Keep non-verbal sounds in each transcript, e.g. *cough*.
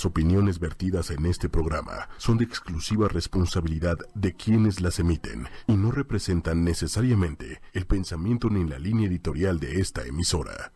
Las opiniones vertidas en este programa son de exclusiva responsabilidad de quienes las emiten y no representan necesariamente el pensamiento ni la línea editorial de esta emisora.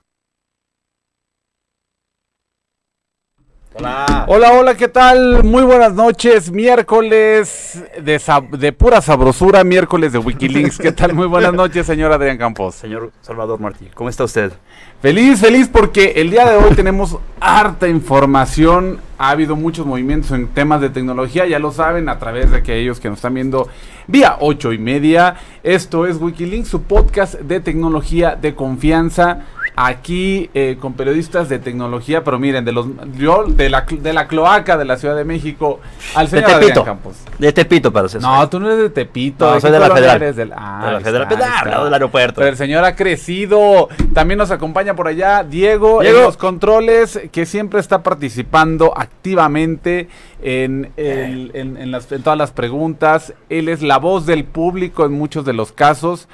Hola. Hola, hola, ¿qué tal? Muy buenas noches, miércoles de, de pura sabrosura, miércoles de Wikilinks. ¿Qué tal? Muy buenas noches, señor Adrián Campos. Señor Salvador Martí, ¿cómo está usted? Feliz, feliz porque el día de hoy tenemos harta información. Ha habido muchos movimientos en temas de tecnología, ya lo saben, a través de aquellos que nos están viendo vía ocho y media. Esto es Wikilinks, su podcast de tecnología de confianza aquí eh, con periodistas de tecnología, pero miren, de los yo, de la de la cloaca de la Ciudad de México al señor de Tepito, Campos. De Tepito para ser. No, tú no eres de Tepito, no, soy de la Federal. Eres del, ah, de la Federal, está, del aeropuerto. Pero el señor ha crecido. También nos acompaña por allá Diego, Diego. en los controles, que siempre está participando activamente en, el, en, en, las, en todas las preguntas. Él es la voz del público en muchos de los casos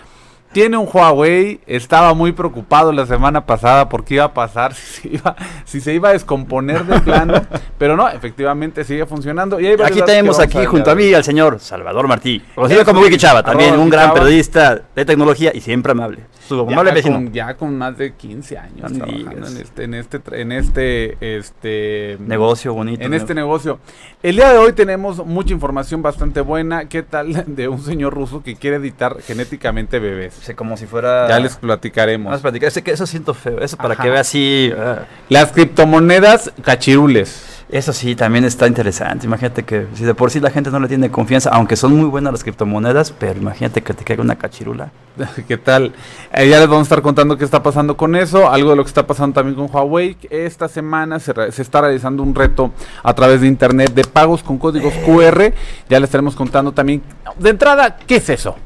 tiene un Huawei, estaba muy preocupado la semana pasada porque iba a pasar, *laughs* si se iba, si se iba a descomponer de plano, *laughs* pero no, efectivamente sigue funcionando. Y aquí tenemos aquí junto a mí al señor Salvador Martí, conocido como Wiki Chava, también un gran periodista de tecnología y siempre amable. Su amable ya, con, ya con más de 15 años trabajando en este, en este, en este, este negocio bonito. En este negocio. El día de hoy tenemos mucha información bastante buena. ¿Qué tal *laughs* de un señor ruso que quiere editar genéticamente bebés? como si fuera. Ya les platicaremos. Vamos a platicar. Ese, eso siento feo. Eso para que vea así. Uh. Las criptomonedas cachirules. Eso sí, también está interesante. Imagínate que si de por sí la gente no le tiene confianza, aunque son muy buenas las criptomonedas, pero imagínate que te caiga una cachirula. *laughs* ¿Qué tal? Eh, ya les vamos a estar contando qué está pasando con eso, algo de lo que está pasando también con Huawei. Esta semana se, se está realizando un reto a través de internet de pagos con códigos QR. Ya les estaremos contando también. De entrada, ¿qué es eso?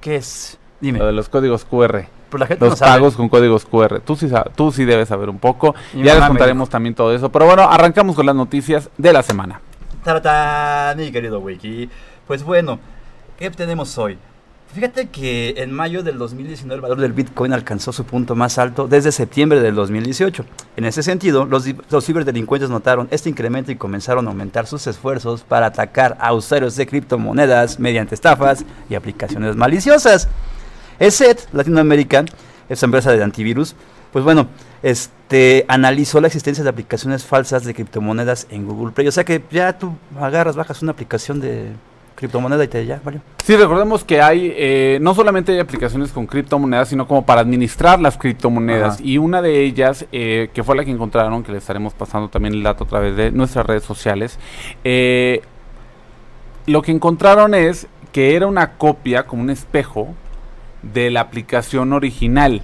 ¿Qué es? Dime. Lo de los códigos QR. Los pagos con códigos QR. Tú sí, tú sí debes saber un poco. ya les contaremos también todo eso. Pero bueno, arrancamos con las noticias de la semana. Tarata, mi querido Wiki. Pues bueno, ¿qué tenemos hoy? Fíjate que en mayo del 2019 el valor del Bitcoin alcanzó su punto más alto desde septiembre del 2018. En ese sentido, los, los, ciberdelincuentes notaron este incremento y comenzaron a aumentar sus esfuerzos para atacar a usuarios de criptomonedas mediante estafas y aplicaciones maliciosas. ESET Latinoamérica, esa empresa de antivirus, pues bueno, este analizó la existencia de aplicaciones falsas de criptomonedas en Google Play. O sea que ya tú agarras, bajas una aplicación de criptomoneda y te ya, vale. Sí, recordemos que hay, eh, no solamente hay aplicaciones con criptomonedas, sino como para administrar las criptomonedas. Y una de ellas, eh, que fue la que encontraron, que le estaremos pasando también el dato a través de nuestras redes sociales, eh, lo que encontraron es que era una copia, como un espejo, de la aplicación original.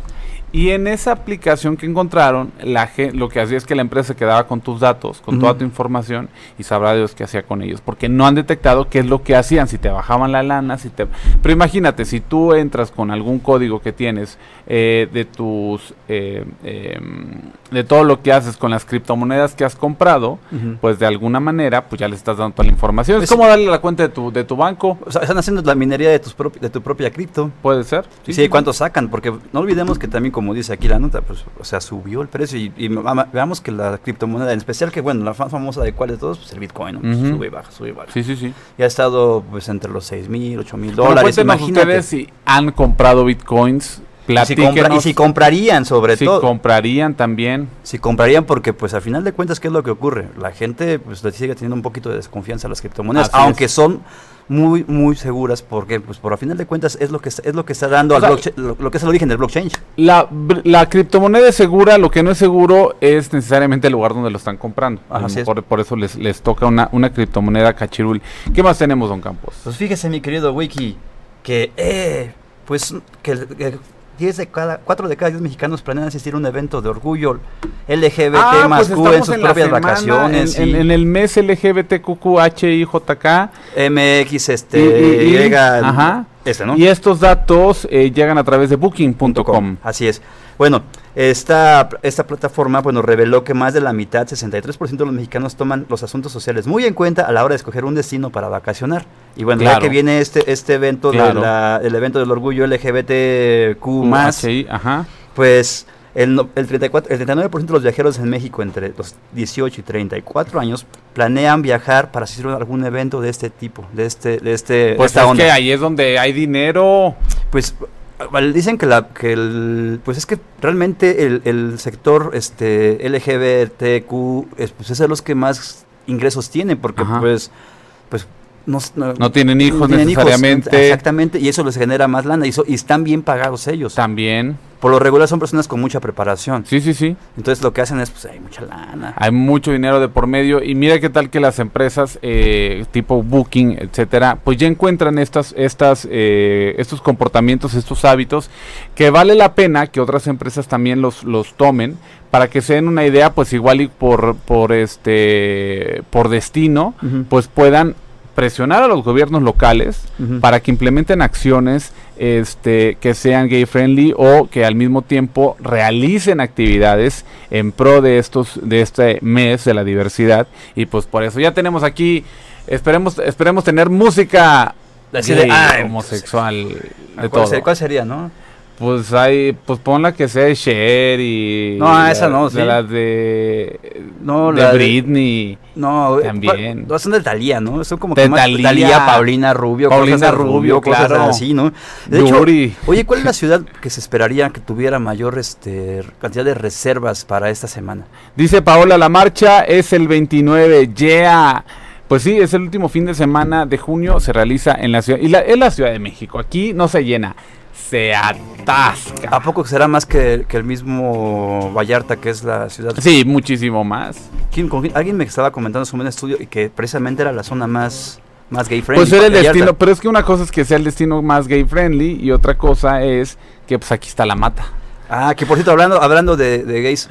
Y en esa aplicación que encontraron, la lo que hacía es que la empresa se quedaba con tus datos, con toda tu información y sabrá Dios qué hacía con ellos, porque no han detectado qué es lo que hacían, si te bajaban la lana, si te... Pero imagínate, si tú entras con algún código que tienes eh, de tus... Eh, em, de todo lo que haces con las criptomonedas que has comprado, pues de alguna manera, pues ya le estás dando toda la información. Es, como darle la cuenta de tu, de tu banco. O sea, están haciendo la minería de, tus de tu propia cripto. Puede ser. Sí, sí, ¿cuánto sacan? Porque no olvidemos que también, como dice aquí la nota, pues, o sea, subió el precio y, veamos que la criptomoneda, en especial que, bueno, la más famosa de cuál de todos, pues el Bitcoin, sube y baja, sube y baja. Sí, sí, sí. Y ha estado, pues, entre los 6 mil, 8 mil dólares. Imagínate. ustedes si han comprado Bitcoins y si, y si, comprarían sobre todo. Si comprarían también. Si comprarían porque pues al final de cuentas qué es lo que ocurre. La gente pues sigue teniendo un poquito de desconfianza a las criptomonedas, aunque son muy muy seguras porque pues por a final de cuentas es lo que es lo que está dando al lo, que es el origen del blockchain. La, la criptomoneda es segura, lo que no es seguro es necesariamente el lugar donde lo están comprando. por, por, eso les, les toca una, una criptomoneda cachirul. ¿Qué más tenemos, don Campos? Pues fíjese mi querido Wiki que eh, pues que, que 10 de cada, 4 de cada 10 mexicanos planean asistir a un evento de orgullo LGBT ah, más pues Q en sus propias vacaciones. En, en, el mes LGBTQQHIJK. MX, este, y, ajá. Este, ¿no? Y estos datos eh, llegan a través de booking.com. Así es. Bueno, esta, esta plataforma bueno, reveló que más de la mitad, 63% de los mexicanos toman los asuntos sociales muy en cuenta a la hora de escoger un destino para vacacionar. Y bueno, ya que viene este, este evento, el evento del orgullo LGBTQ+, más, ajá. pues el, el, 34, el 39% de los viajeros en México entre los 18 y 34 años planean viajar para asistir a algún evento de este tipo, de este, de este, pues esta es que ahí es donde hay dinero. Pues dicen que la que el pues es que realmente el, el sector este LGBTQ es, pues es de los que más ingresos tiene porque Ajá. pues pues no, No tienen hijos necesariamente. exactamente y eso les genera más lana y, eso- y están bien pagados ellos También. por lo regular son personas con mucha preparación Sí, sí, sí. entonces lo que hacen es pues hay mucha lana Hay mucho dinero de por medio y mira qué tal que las empresas eh, tipo Booking, etcétera, pues ya encuentran estas, estas, eh, estos comportamientos, estos hábitos que vale la pena que otras empresas también los, los tomen para que se den una idea, pues igual y por, por este, por destino, pues puedan presionar a los gobiernos locales para que implementen acciones este, que sean gay friendly o que al mismo tiempo realicen actividades en pro de estos de este mes de la diversidad. Y pues por eso ya tenemos aquí esperemos esperemos tener música Así de, gay, ay, homosexual de ¿Cuál, todo. ser- cuál sería no pues hay pues ponla que sea de Cher y No, la- esa no, de sí. las de No, de la de- Britney No, eh, También. pa- son de Talía, ¿no? Son como De que más. Thalía, Paulina Rubio, Paulina de Rubio, cosas claro. así, ¿no? De hecho, oye, ¿cuál es la ciudad que se esperaría que tuviera mayor este cantidad de reservas para esta semana? Dice Paola, la marcha es el 29, yeah. Pues sí, es el último fin de semana de junio, se realiza en la ciudad, y la, es la Ciudad de México, aquí no se llena, se atasca. ¿A poco será más que, que el mismo Vallarta, que es la ciudad? Sí, muchísimo más. ¿Quién- con quién- alguien me estaba comentando sobre un estudio y que precisamente era la zona más, más gay friendly. Pues era el Vallarta. destino, pero es que una cosa es que sea el destino más gay friendly y otra cosa es que pues aquí está la mata. Ah, que por cierto, hablando, hablando de, de gays,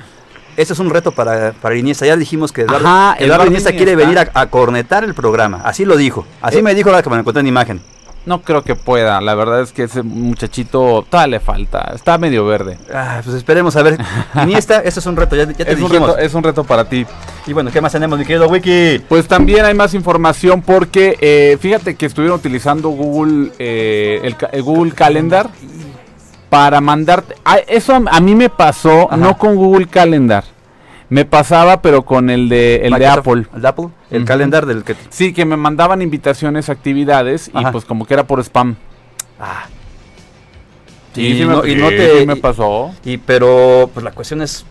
este es un reto para, para Iniesta. Ya dijimos que Eduardo, Ajá, Eduardo Iniesta quiere venir a, a cornetar el programa. Así lo dijo. Así Eh. me dijo ahora que me lo encontré en imagen. No creo que pueda, la verdad es que ese muchachito todavía le falta, está medio verde. Ah, pues esperemos a ver. *laughs* Iniesta, este es un reto, ya, ya te Es un, dijimos. reto, es un reto para ti. Y bueno, ¿qué más tenemos, mi querido Wiki? Pues también hay más información porque eh, fíjate que estuvieron utilizando Google eh, el, el Google Calendar para mandarte. ah, eso a, a mí me pasó Ajá. no con Google Calendar, me pasaba pero con el de el de Apple. El de Apple, el Ujú. calendar del que... Sí, que me mandaban invitaciones, a actividades y pues como que era por spam. Ah. Sí, Y sí, no- me, y no te- sí me pasó. Y pero, pues la cuestión es...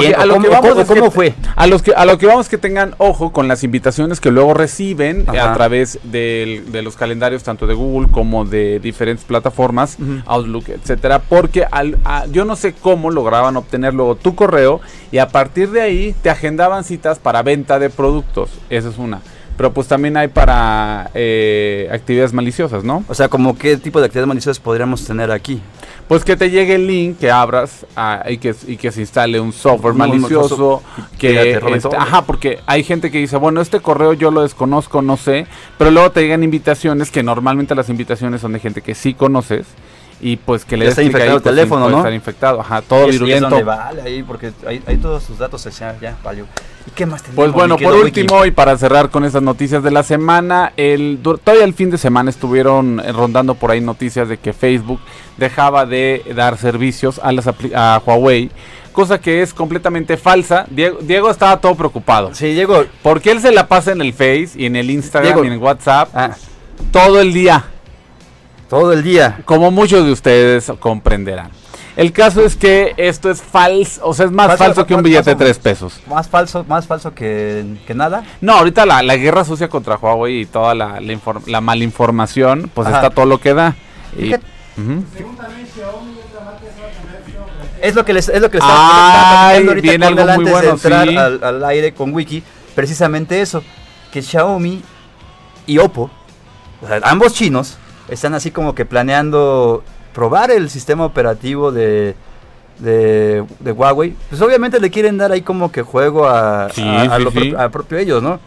¿quién a lo cómo, que vamos cómo- que fue? A los que a lo que vamos que tengan ojo con las invitaciones que luego reciben eh, Ajá. a través del- de los calendarios tanto de Google como de diferentes plataformas. Outlook, etcétera, porque al, a- yo no sé cómo lograban obtener luego tu correo y a partir de ahí te agendaban citas para venta de productos. Esa es una. Pero pues también hay para eh, actividades maliciosas, ¿no? O sea, como qué tipo de actividades maliciosas podríamos tener aquí. Pues que te llegue el link, que abras ah, y, que, y que se instale un software malicioso. que que este, ajá, porque hay gente que dice, bueno, este correo yo lo desconozco, no sé, pero luego te llegan invitaciones que normalmente las invitaciones son de gente que sí conoces y pues que le está ahí, infectado el pues, teléfono, puede ¿no? estar infectado, ajá, todo Y es- y es virulento. donde vale ahí, porque ahí, ahí todos sus datos se ya, ya valió. ¿Y qué más tenemos? Pues bueno, por Wiki? último y para cerrar con estas noticias de la semana, el, todavía el fin de semana estuvieron eh, rondando por ahí noticias de que Facebook dejaba de dar servicios a, las a Huawei, cosa que es completamente falsa. Diego, Diego estaba todo preocupado. Sí, Diego. Porque él se la pasa en el Face y en el Instagram Diego. y en el WhatsApp Ah, todo el día, todo el día. como muchos de ustedes comprenderán. El caso es que esto es falso, o sea, es más Falso, falso que un billete de tres pesos. Más falso, más falso que, que nada. No, ahorita la, la guerra sucia contra Huawei y toda la, la, infor- la malinformación, pues Ajá. está todo lo que da. Y- Fíjate. Ujú. Es lo que les, es lo que les Ay, estaba ahorita viene algo muy bueno, de entrar sí. al, al aire con Wiki. Precisamente eso, que Xiaomi y Oppo, o sea, ambos chinos, están así como que planeando probar el sistema operativo de, de, de Huawei. Pues obviamente le quieren dar ahí como que juego a, Sí, a, a sí, lo pro- sí. a propio ellos, ¿no?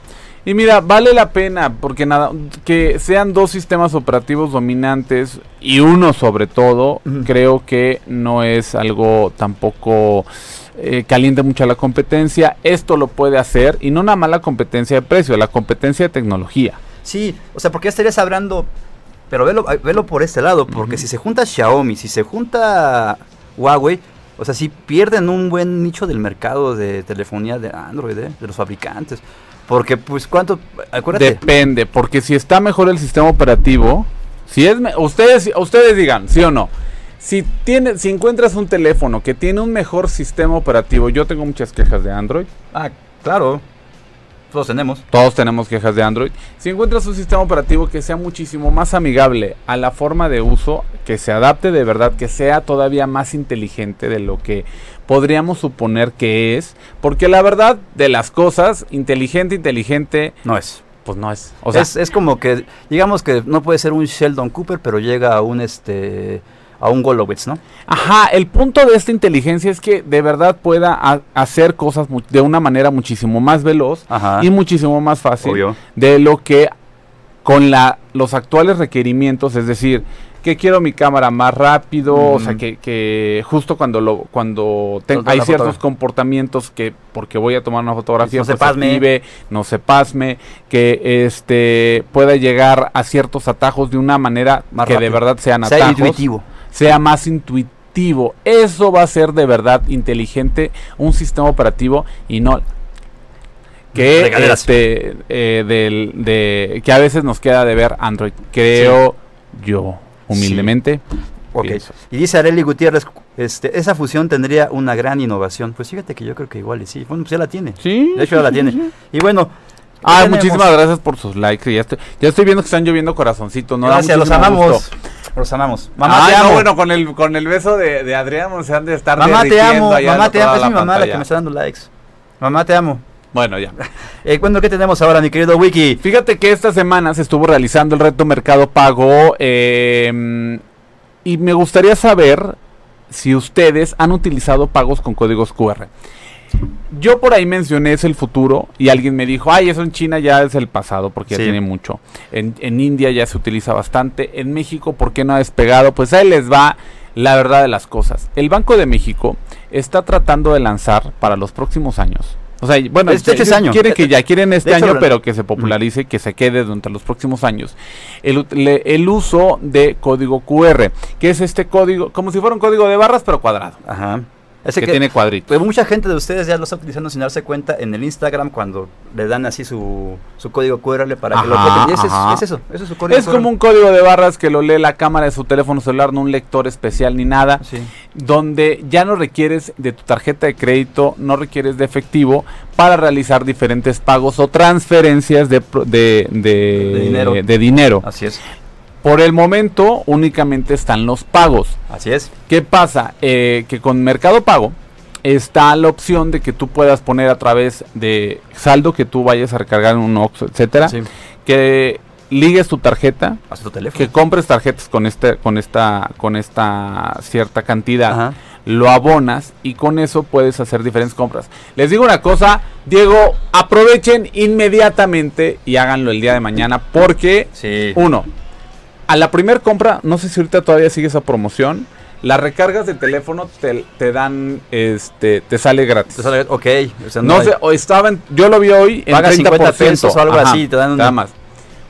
Y mira, vale la pena porque nada que sean dos sistemas operativos dominantes y uno sobre todo, creo que no es algo tampoco eh, caliente mucho la competencia. Esto lo puede hacer y no una mala competencia de precio, la competencia de tecnología. Sí, o sea, porque estarías hablando, pero velo, velo por este lado, porque si se junta Xiaomi, si se junta Huawei, o sea, si pierden un buen nicho del mercado de telefonía de Android, ¿eh? de los fabricantes. Porque, pues, ¿cuánto? Acuérdate. Depende, porque si está mejor el sistema operativo, si es me- ustedes ustedes digan, sí o no. Si tiene si encuentras un teléfono que tiene un mejor sistema operativo, yo tengo muchas quejas de Android. Ah, claro. Todos tenemos. Todos tenemos quejas de Android. Si encuentras un sistema operativo que sea muchísimo más amigable a la forma de uso, que se adapte de verdad, que sea todavía más inteligente de lo que podríamos suponer que es, porque la verdad de las cosas, inteligente, inteligente, No es. pues no es. O sea, es, es como que, digamos que no puede ser un Sheldon Cooper, pero llega a un este a un Golowitz, ¿no? Ajá, el punto de esta inteligencia es que de verdad pueda ha- hacer cosas de una manera muchísimo más veloz Ajá. y muchísimo más fácil Obvio. de lo que con la, los actuales requerimientos, es decir, que quiero mi cámara más rápido, o sea, que, que justo cuando lo cuando ten- hay ciertos comportamientos que porque voy a tomar una fotografía No se pues, pasme. active, no se pasme, que este pueda llegar a ciertos atajos de una manera Más que de verdad sean Sea atajos intuitivo. Sea más intuitivo. Eso va a ser de verdad inteligente un sistema operativo y no que este eh, del, de que a veces nos queda de ver Android. Creo yo humildemente. Pienso. Y dice Areli Gutiérrez, este, esa fusión tendría una gran innovación. Pues fíjate que yo creo que igual y sí. Bueno, pues ya la tiene. Sí. De hecho ya la tiene. Y bueno. ¿qué Ah, muchísimas gracias por sus likes. Ya estoy, ya estoy viendo que están lloviendo corazoncitos. ¿no? Gracias, los amamos. gusto. Los amamos. Mamá, Mamá, te amo. bueno, con el, con el beso de, de Adrián se han de estar mamá, te amo. Mamá, te amo. Es mi mamá la que pantalla. me está dando likes. Mamá, te amo. Bueno, ya. *laughs* Eh, bueno, ¿qué tenemos ahora, mi querido Wiki? Fíjate que esta semana se estuvo realizando el reto Mercado Pago eh, y me gustaría saber si ustedes han utilizado pagos con códigos QR. Yo por ahí mencioné es el futuro y alguien me dijo, ay, eso en China ya es el pasado porque ya tiene mucho. En, en India ya se utiliza bastante. En México, ¿por qué no ha despegado? Pues ahí les va la verdad de las cosas. El Banco de México está tratando de lanzar para los próximos años. O sea, bueno, Este- este ya- año. quieren que ya quieren este hecho, año, pero que se popularice, que se quede durante los próximos años. El, le- el uso de código QR, que es este código, como si fuera un código de barras, pero cuadrado, Ajá. Ese que, que, tiene cuadritos. pues mucha gente de ustedes ya lo está utilizando sin darse cuenta en el Instagram cuando le dan así su, su código QR para que lo toquen. Ese es, eso, es su código Es QR. como un código de barras que lo lee la cámara de su teléfono celular, no un lector especial ni nada, Sí. donde ya no requieres de tu tarjeta de crédito, no requieres de efectivo para realizar diferentes pagos o transferencias de, de, de- De dinero. de dinero. Así es, Por el momento únicamente están los pagos. así es. ¿Qué pasa? Eh, que con Mercado Pago está la opción de que tú puedas poner a través de saldo que tú vayas a recargar en un Oxxo, etcétera, Sí. que ligues tu tarjeta, A su teléfono. que compres tarjetas con este con esta con esta cierta cantidad, Ajá. lo abonas y con eso puedes hacer diferentes compras. Les digo una cosa, Diego, aprovechen inmediatamente y háganlo el día de mañana porque Sí. uno, a la primer compra, no sé si ahorita todavía sigue esa promoción, las recargas de teléfono te, te dan, este, te sale gratis. Te sale- ok. o sea, no hay- sé, o estaban, yo lo vi hoy en Pagas 30% 50 pesos o algo así, te dan un- nada más.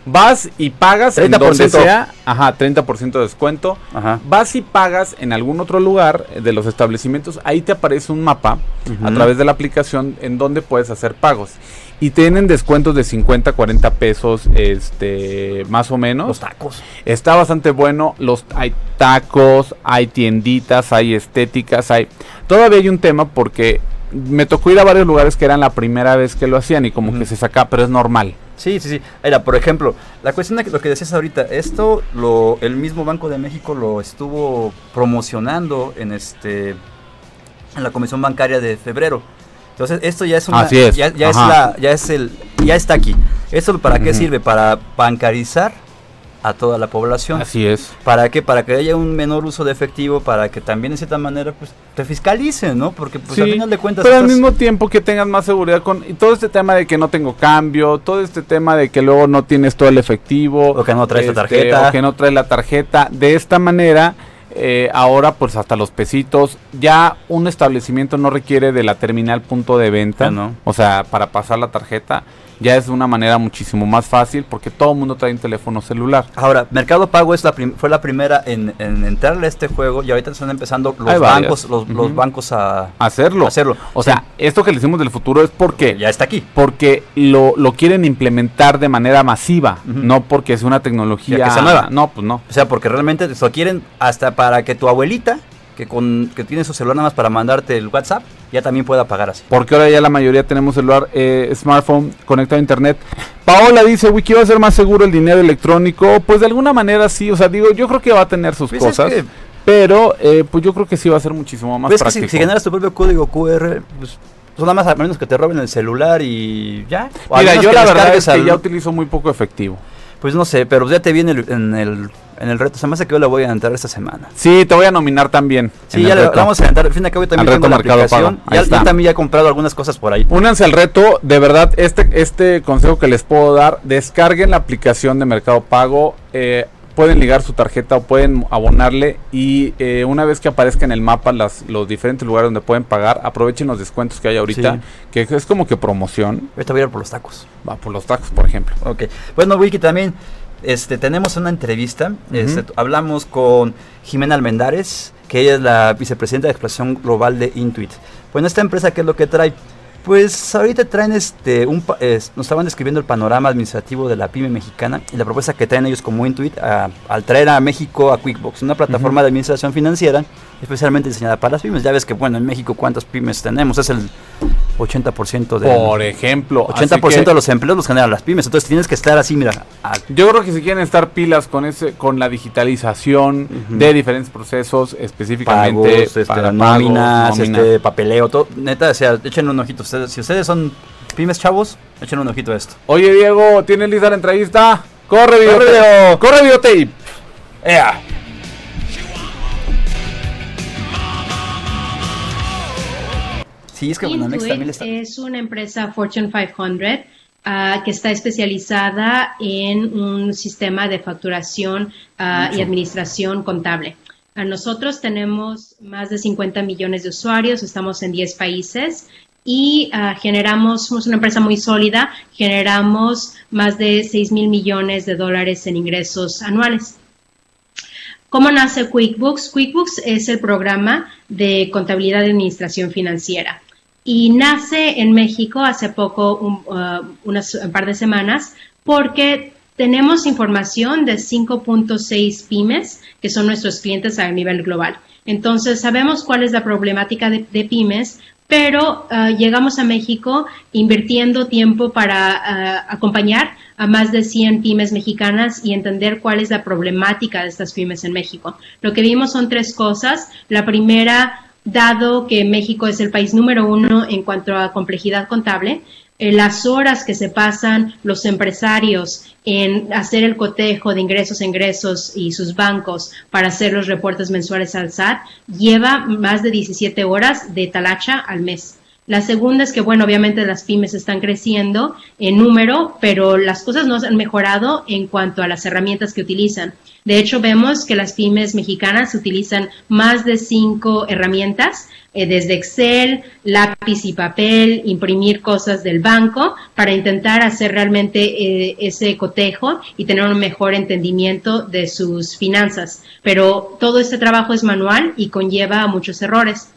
Vas y pagas en 30%. donde sea, ajá, 30% de descuento. Ajá. Vas y pagas en algún otro lugar de los establecimientos, ahí te aparece un mapa a través de la aplicación en donde puedes hacer pagos. Y tienen descuentos de 50, 40 pesos, este, más o menos. Los tacos. Está bastante bueno. Los, hay tacos, hay tienditas, hay estéticas, hay. Todavía hay un tema porque me tocó ir a varios lugares que eran la primera vez que lo hacían y como que se saca, pero es normal. Sí, sí, sí. Era, por ejemplo, la cuestión de lo que decías ahorita, esto lo el mismo Banco de México lo estuvo promocionando en este en la Comisión Bancaria de febrero. Entonces, esto ya es una Así es, ya, ya es la ya es el ya está aquí. ¿Esto para qué sirve? Para bancarizar a toda la población. Así es. ¿Para qué? Para que haya un menor uso de efectivo, para que también de cierta manera pues te fiscalicen, ¿no? Porque pues al final de cuentas pero al mismo tiempo que tengas más seguridad con y todo este tema de que no tengo cambio, todo este tema de que luego no tienes todo el efectivo, O que no traes la este, tarjeta. o que no traes la tarjeta, de esta manera eh, ahora pues hasta los pesitos, ya un establecimiento no requiere de la terminal punto de venta, no. o sea, para pasar la tarjeta, ya es de una manera muchísimo más fácil porque todo el mundo trae un teléfono celular. Ahora, Mercado Pago es la fue la primera en, entrarle a este juego y ahorita están empezando los bancos, los, bancos a hacerlo. hacerlo. O sea, esto que le decimos del futuro es porque ya está aquí. Porque lo, lo quieren implementar de manera masiva, no porque es una tecnología que nueva. No, pues no. O sea, porque realmente lo quieren hasta para que tu abuelita que con que tiene su celular nada más para mandarte el WhatsApp, ya también pueda pagar así. Porque ahora ya la mayoría tenemos celular, eh, smartphone conectado a internet. Paola dice, Wiki va a ser más seguro el dinero electrónico. Pues de alguna manera sí, o sea, digo, yo creo que va a tener sus pues cosas. pero eh, pues yo creo que sí va a ser muchísimo más práctico. si, generas tu propio código QR, pues, pues nada más a menos que te roben el celular y ya. Mira, yo la verdad es que ya utilizo muy poco efectivo. Pues no sé, pero ya te viene en el en el reto. Se me hace que yo le voy a entrar esta semana. Sí, te voy a nominar también. Sí, ya le vamos a entrar. Al fin de cabo, también tengo la aplicación. Ya, ya, también ya he comprado algunas cosas por ahí. Únanse al reto. De verdad, este, este consejo que les puedo dar, descarguen la aplicación de Mercado Pago. Eh, pueden ligar su tarjeta o pueden abonarle y eh, una vez que aparezca en el mapa las, los diferentes lugares donde pueden pagar, aprovechen los descuentos que hay ahorita, que es como que promoción. Ahorita voy a ir por los tacos. Va por los tacos, por ejemplo. Ok. Bueno, Wiki también este, tenemos una entrevista. Este, hablamos con Jimena Almendares, que ella es la vicepresidenta de exploración global de Intuit. Bueno, esta empresa, ¿qué es lo que trae? Pues ahorita traen este, un, nos estaban describiendo el panorama administrativo de la pyme mexicana y la propuesta que traen ellos como Intuit al traer a México a QuickBooks, una plataforma de administración financiera especialmente diseñada para las pymes. Ya ves que, bueno, en México, ¿cuántas pymes tenemos? Es el 80% de... Por ejemplo. 80% de los empleos los generan las pymes. Entonces tienes que estar así, mira. Yo creo que si quieren estar pilas con ese con la digitalización de diferentes procesos, específicamente este, para nóminas, este, papeleo, todo. Neta, o sea, echen un ojito. Ustedes, si ustedes son pymes chavos, echen un ojito a esto. Oye, Diego, ¿tienes lista la entrevista? Corre, video. Corre, videotape. Ea. Sí, es que es una empresa Fortune 500 ah, que está especializada en un sistema de facturación ah, y administración contable. nosotros tenemos más de 50 millones de usuarios, estamos en 10 países y ah, generamos, somos una empresa muy sólida, generamos más de 6 mil millones de dólares en ingresos anuales. ¿Cómo nace QuickBooks? QuickBooks es el programa de contabilidad y administración financiera y nace en México hace poco, un, uh, par de semanas, porque tenemos información de 5.6 pymes, que son nuestros clientes a nivel global. Entonces, sabemos cuál es la problemática de, pymes, pero uh, llegamos a México invirtiendo tiempo para uh, acompañar a más de 100 pymes mexicanas y entender cuál es la problemática de estas pymes en México. Lo que vimos son tres cosas. La primera, dado que México es el país número uno en cuanto a complejidad contable, eh, las horas que se pasan los empresarios en hacer el cotejo de ingresos, ingresos y sus bancos para hacer los reportes mensuales al SAT lleva más de 17 horas de talacha al mes. La segunda es que, bueno, obviamente las pymes están creciendo en número, pero las cosas no han mejorado en cuanto a las herramientas que utilizan. De hecho, vemos que las pymes mexicanas utilizan más de cinco herramientas, eh, desde Excel, lápiz y papel, imprimir cosas del banco, para intentar hacer realmente eh, ese cotejo y tener un mejor entendimiento de sus finanzas. Pero todo este trabajo es manual y conlleva muchos errores.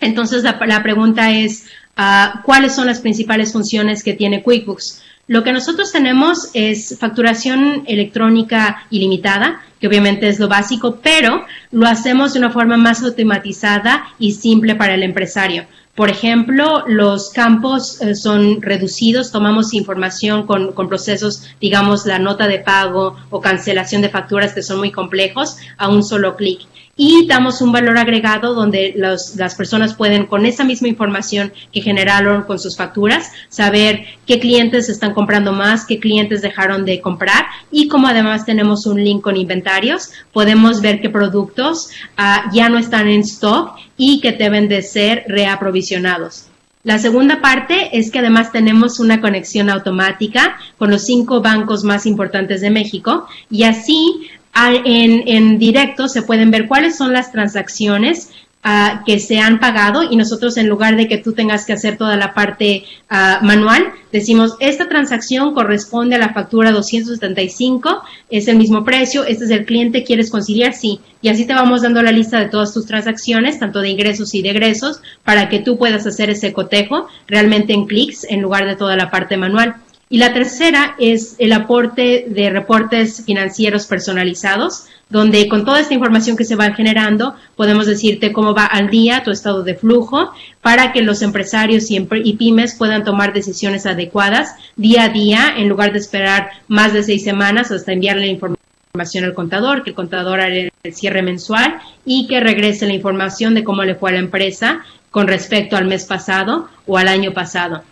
Entonces, la, pregunta es, ah, ¿cuáles son las principales funciones que tiene QuickBooks? Lo que nosotros tenemos es facturación electrónica ilimitada, que obviamente es lo básico, pero lo hacemos de una forma más automatizada y simple para el empresario. Por ejemplo, los campos eh, son reducidos, tomamos información con, procesos, digamos, la nota de pago o cancelación de facturas que son muy complejos a un solo clic y damos un valor agregado donde las personas pueden con esa misma información que generaron con sus facturas saber qué clientes están comprando más, qué clientes dejaron de comprar y como además tenemos un link con inventarios, podemos ver qué productos ah, ya no están en stock y que deben de ser reaprovisionados. La segunda parte es que además tenemos una conexión automática con los cinco bancos más importantes de México y así en, directo se pueden ver cuáles son las transacciones uh, que se han pagado y nosotros en lugar de que tú tengas que hacer toda la parte uh, manual, decimos, esta transacción corresponde a la factura 275, es el mismo precio, este es el cliente, ¿quieres conciliar? Sí. Y así te vamos dando la lista de todas tus transacciones, tanto de ingresos y de egresos, para que tú puedas hacer ese cotejo realmente en clics en lugar de toda la parte manual. Y la tercera es el aporte de reportes financieros personalizados, donde con toda esta información que se va generando, podemos decirte cómo va al día tu estado de flujo para que los empresarios y, pymes puedan tomar decisiones adecuadas día a día, en lugar de esperar más de seis semanas hasta enviarle la información al contador, que el contador haga el cierre mensual y que regrese la información de cómo le fue a la empresa con respecto al mes pasado o al año pasado.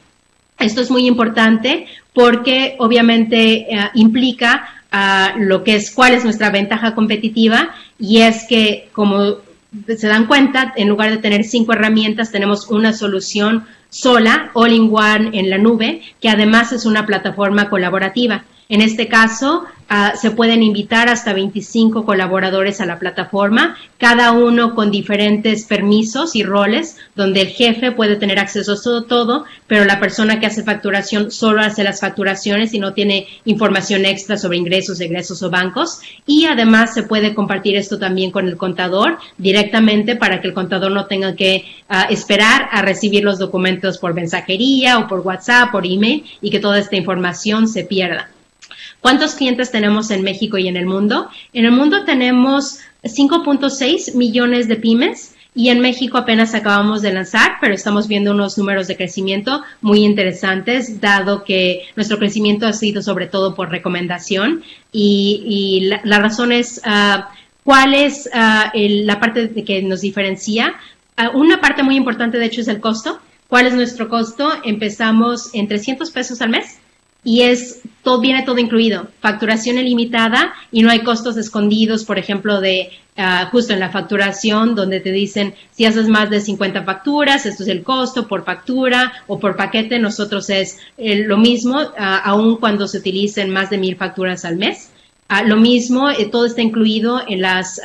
Esto es muy importante porque obviamente eh, implica uh, lo que es cuál es nuestra ventaja competitiva y es que como se dan cuenta, en lugar de tener cinco herramientas, tenemos una solución sola, all in one en la nube, que además es una plataforma colaborativa. En este caso, uh, se pueden invitar hasta 25 colaboradores a la plataforma, cada uno con diferentes permisos y roles, donde el jefe puede tener acceso a todo, todo, pero la persona que hace facturación solo hace las facturaciones y no tiene información extra sobre ingresos, egresos o bancos. Y además se puede compartir esto también con el contador directamente para que el contador no tenga que uh, esperar a recibir los documentos por mensajería o por WhatsApp, por email y que toda esta información se pierda. ¿Cuántos clientes tenemos en México y en el mundo? En el mundo tenemos 5.6 millones de pymes y en México apenas acabamos de lanzar, pero estamos viendo unos números de crecimiento muy interesantes, dado que nuestro crecimiento ha sido sobre todo por recomendación y, la, razón es uh, cuál es uh, la parte que nos diferencia. Uh, una parte muy importante, de hecho, es el costo. ¿Cuál es nuestro costo? Empezamos en 300 pesos al mes y es todo viene todo incluido, facturación ilimitada y no hay costos escondidos, por ejemplo, de uh, justo en la facturación donde te dicen si haces más de 50 facturas, esto es el costo por factura o por paquete, nosotros es eh, lo mismo, uh, aun cuando se utilicen más de mil facturas al mes. Uh, lo mismo, eh, todo está incluido en las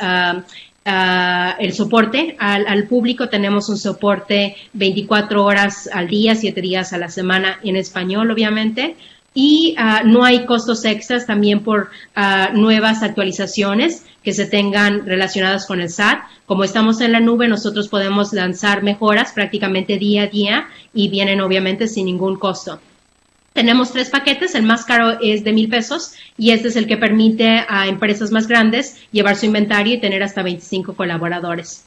Uh, el soporte al, al, público. Tenemos un soporte 24 horas al día, 7 días a la semana en español, obviamente y uh, no hay costos extras también por uh, nuevas actualizaciones que se tengan relacionadas con el SAT. Como estamos en la nube, nosotros podemos lanzar mejoras prácticamente día a día y vienen obviamente sin ningún costo. Tenemos tres paquetes, el más caro es de mil pesos y este es el que permite a empresas más grandes llevar su inventario y tener hasta 25 colaboradores.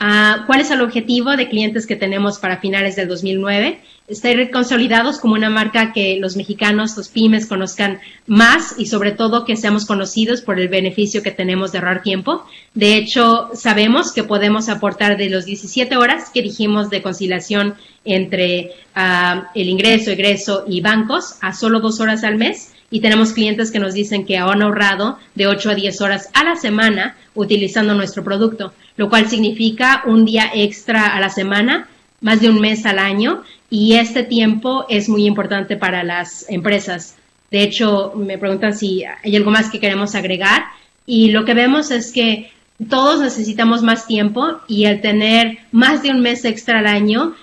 Uh, ¿Cuál es el objetivo de clientes que tenemos para finales del 2009? Estar consolidados como una marca que los mexicanos, los pymes conozcan más y sobre todo que seamos conocidos por el beneficio que tenemos de ahorrar tiempo. De hecho, sabemos que podemos aportar de los 17 horas que dijimos de conciliación entre uh, el ingreso, egreso y bancos a solo dos horas al mes y tenemos clientes que nos dicen que han ahorrado de 8 a 10 horas a la semana utilizando nuestro producto, lo cual significa un día extra a la semana, más de un mes al año y este tiempo es muy importante para las empresas. De hecho, me preguntan si hay algo más que queremos agregar y lo que vemos es que todos necesitamos más tiempo y el tener más de un mes extra al año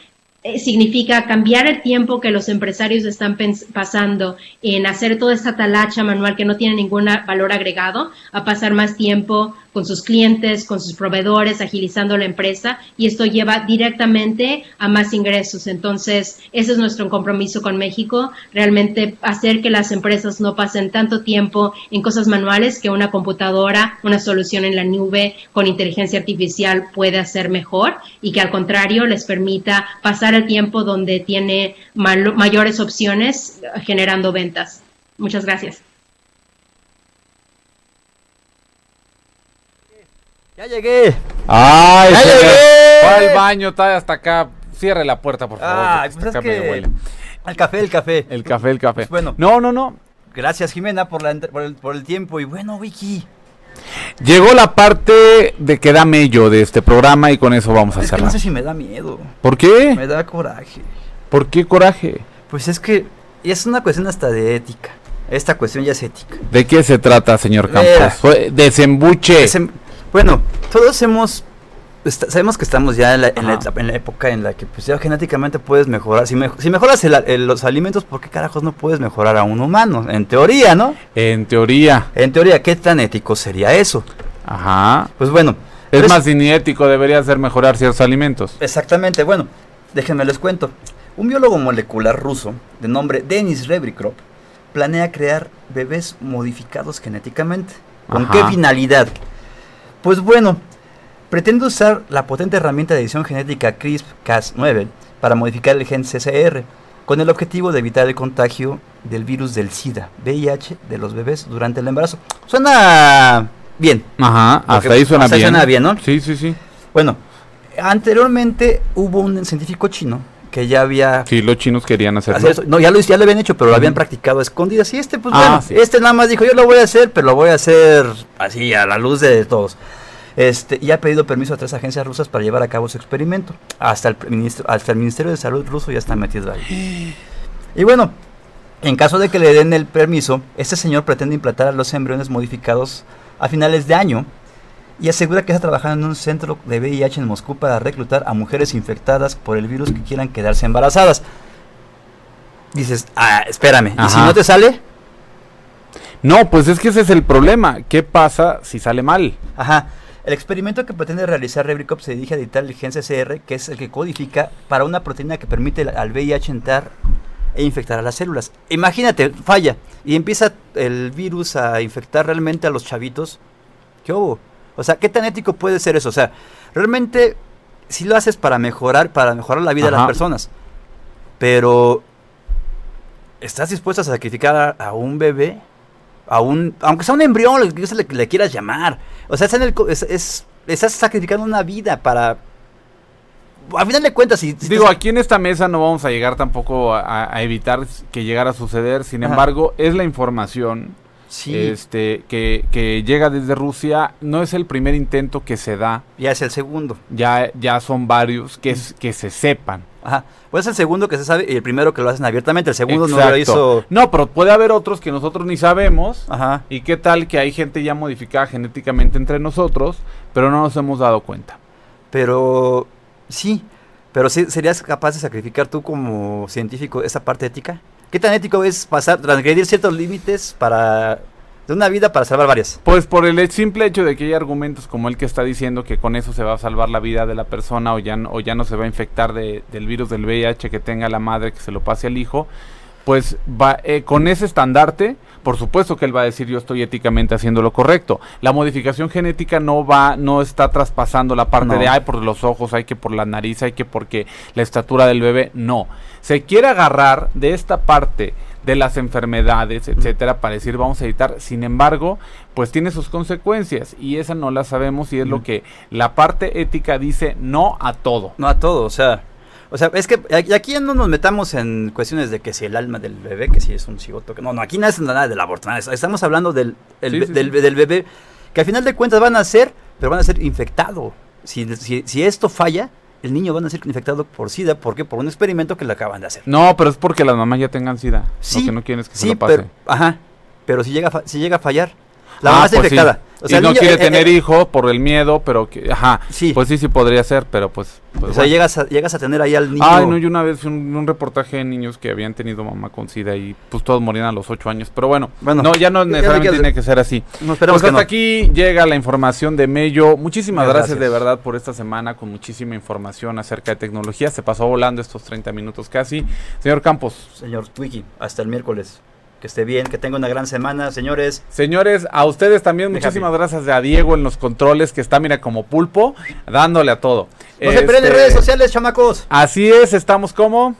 eh, significa cambiar el tiempo que los empresarios están pasando en hacer toda esta talacha manual que no tiene ningún valor agregado, a pasar más tiempo con sus clientes, con sus proveedores, agilizando la empresa y esto lleva directamente a más ingresos. Entonces, ese es nuestro compromiso con México, realmente hacer que las empresas no pasen tanto tiempo en cosas manuales que una computadora, una solución en la nube con inteligencia artificial puede hacer mejor y que al contrario les permita pasar el tiempo donde tiene mayores opciones generando ventas. Muchas gracias. Ya llegué. Ay, ya llegué. Va al baño, está hasta acá. Cierre la puerta, por favor. Ah, pues es que... El café, el café. El café, el café. Pues bueno. No, no, no. Gracias, Jimena, por, la, por, el, por el tiempo. Y bueno, Vicky. Llegó la parte de que da mello de este programa y con eso vamos a es Que no sé si me da miedo. ¿Por qué? Me da coraje. ¿Por qué coraje? Pues es que es una cuestión hasta de ética. Esta cuestión ya es ética. ¿De qué se trata, señor Campos? Desembuche. Bueno, todos hemos sabemos que estamos ya en la, época en la que pues ya genéticamente puedes mejorar. Si, si mejoras los alimentos, ¿por qué carajos no puedes mejorar a un humano? En teoría, ¿no? En teoría. En teoría, ¿qué tan ético sería eso? Ajá. Pues bueno. Es más ético, debería ser mejorar ciertos alimentos. Exactamente, bueno, déjenme les cuento. Un biólogo molecular ruso de nombre Denis Rebrikrop planea crear bebés modificados genéticamente. ¿Con qué finalidad? Pues bueno, pretende usar la potente herramienta de edición genética CRISPR-Cas9 para modificar el gen CCR, con el objetivo de evitar el contagio del virus del SIDA, VIH, de los bebés durante el embarazo. Suena bien. Ajá, hasta ahí suena bien. suena bien, ¿no? Sí, sí, sí. Bueno, anteriormente hubo un científico chino que ya había... Sí, los chinos querían hacerlo. No, ya lo, ya lo habían hecho, pero lo habían practicado a escondidas. Y este, pues ah, bueno, este nada más dijo, yo lo voy a hacer, pero lo voy a hacer así, a la luz de todos. Este, y ha pedido permiso a tres agencias rusas para llevar a cabo su experimento. Hasta el, ministro, hasta el Ministerio de Salud ruso ya está metido ahí. *gasps* Y bueno, en caso de que le den el permiso, este señor pretende implantar a los embriones modificados a finales de año y asegura que está trabajando en un centro de VIH en Moscú para reclutar a mujeres infectadas por el virus que quieran quedarse embarazadas. Dices, ah, espérame, ¿y si no te sale? No, pues es que ese es el problema. ¿Qué pasa si sale mal? Ajá. El experimento que pretende realizar Rebricop se dirige a editar el gen CCR, que es el que codifica para una proteína que permite al VIH entrar e infectar a las células. Imagínate, falla y empieza el virus a infectar realmente a los chavitos. ¿Qué hubo? O sea, ¿qué tan ético puede ser eso? O sea, realmente si lo haces para mejorar, para mejorar la vida de las personas. Pero ¿estás dispuesto a sacrificar a, un bebé? A un, aunque sea un embrión, lo que le, le quieras llamar. O sea, es, estás sacrificando una vida para... A final de cuentas, si... Digo, aquí en esta mesa no vamos a llegar tampoco a, evitar que llegara a suceder. Sin embargo, es la información este, que, que, llega desde Rusia, no es el primer intento que se da. Ya es el segundo. Ya, ya son varios que, que se sepan. Ajá. Pues es el segundo que se sabe y el primero que lo hacen abiertamente. El segundo no lo hizo. No, pero puede haber otros que nosotros ni sabemos. Ajá. Y qué tal que hay gente ya modificada genéticamente entre nosotros, pero no nos hemos dado cuenta. Pero sí, pero sí, ¿serías capaz de sacrificar tú como científico esa parte ética? ¿Qué tan ético es pasar, transgredir ciertos límites para de una vida para salvar varias? Pues por el simple hecho de que hay argumentos como el que está diciendo que con eso se va a salvar la vida de la persona o ya, o ya no se va a infectar de, del virus del VIH que tenga la madre que se lo pase al hijo, pues va, eh, con ese estandarte, por supuesto que él va a decir yo estoy éticamente haciendo lo correcto. La modificación genética no va, no está traspasando la parte de ay por los ojos, hay que por la nariz, hay que porque la estatura del bebé, no se quiere agarrar de esta parte de las enfermedades, etcétera, para decir vamos a editar. Sin embargo, pues tiene sus consecuencias y esa no la sabemos y es lo que la parte ética dice no a todo. No a todo, o sea, o sea, es que aquí no nos metamos en cuestiones de que si el alma del bebé, que si es un cigoto, que no, no, aquí no es nada del aborto, estamos hablando del, del, bebé que al final de cuentas van a ser, pero van a ser infectado. Si, si, si esto falla, el niño va a ser infectado por SIDA. ¿Por qué? Por un experimento que le acaban de hacer. No, pero es porque las mamás ya tengan SIDA. Sí, lo que no quieres que se lo pase. Pero, ajá. Pero si llega, si llega a fallar, la mamá está pues infectada. O sea, y no quiere eh, tener eh, hijo por el miedo, pero que, ajá, sí. pues sí, sí podría ser, pero pues... pues o sea, llegas, a, llegas a tener ahí al niño... Ay, no, yo una vez un, un reportaje de niños que habían tenido mamá con SIDA y pues todos morían a los ocho años, pero bueno, bueno no, ya no necesariamente tiene que ser así. No, esperamos pues hasta aquí llega la información de Mello. Muchísimas gracias. de verdad por esta semana con muchísima información acerca de tecnología. Se pasó volando estos 30 minutos casi. Señor Campos. Señor Twiki, hasta el miércoles que esté bien, que tenga una gran semana, señores. Señores, a ustedes también muchísimas gracias a Diego en los controles, que está, mira, como pulpo, dándole a todo. No se en este, redes sociales, chamacos. Así es, estamos como...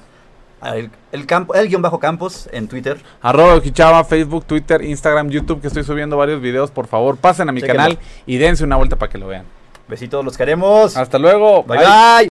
El, campo, el guion bajo campos en Twitter. Arroba Ojichava, Facebook, Twitter, Instagram, YouTube, que estoy subiendo varios videos. Por favor, pasen a mi canal y dense una vuelta para que lo vean. Besitos, los queremos. Hasta luego. bye. bye.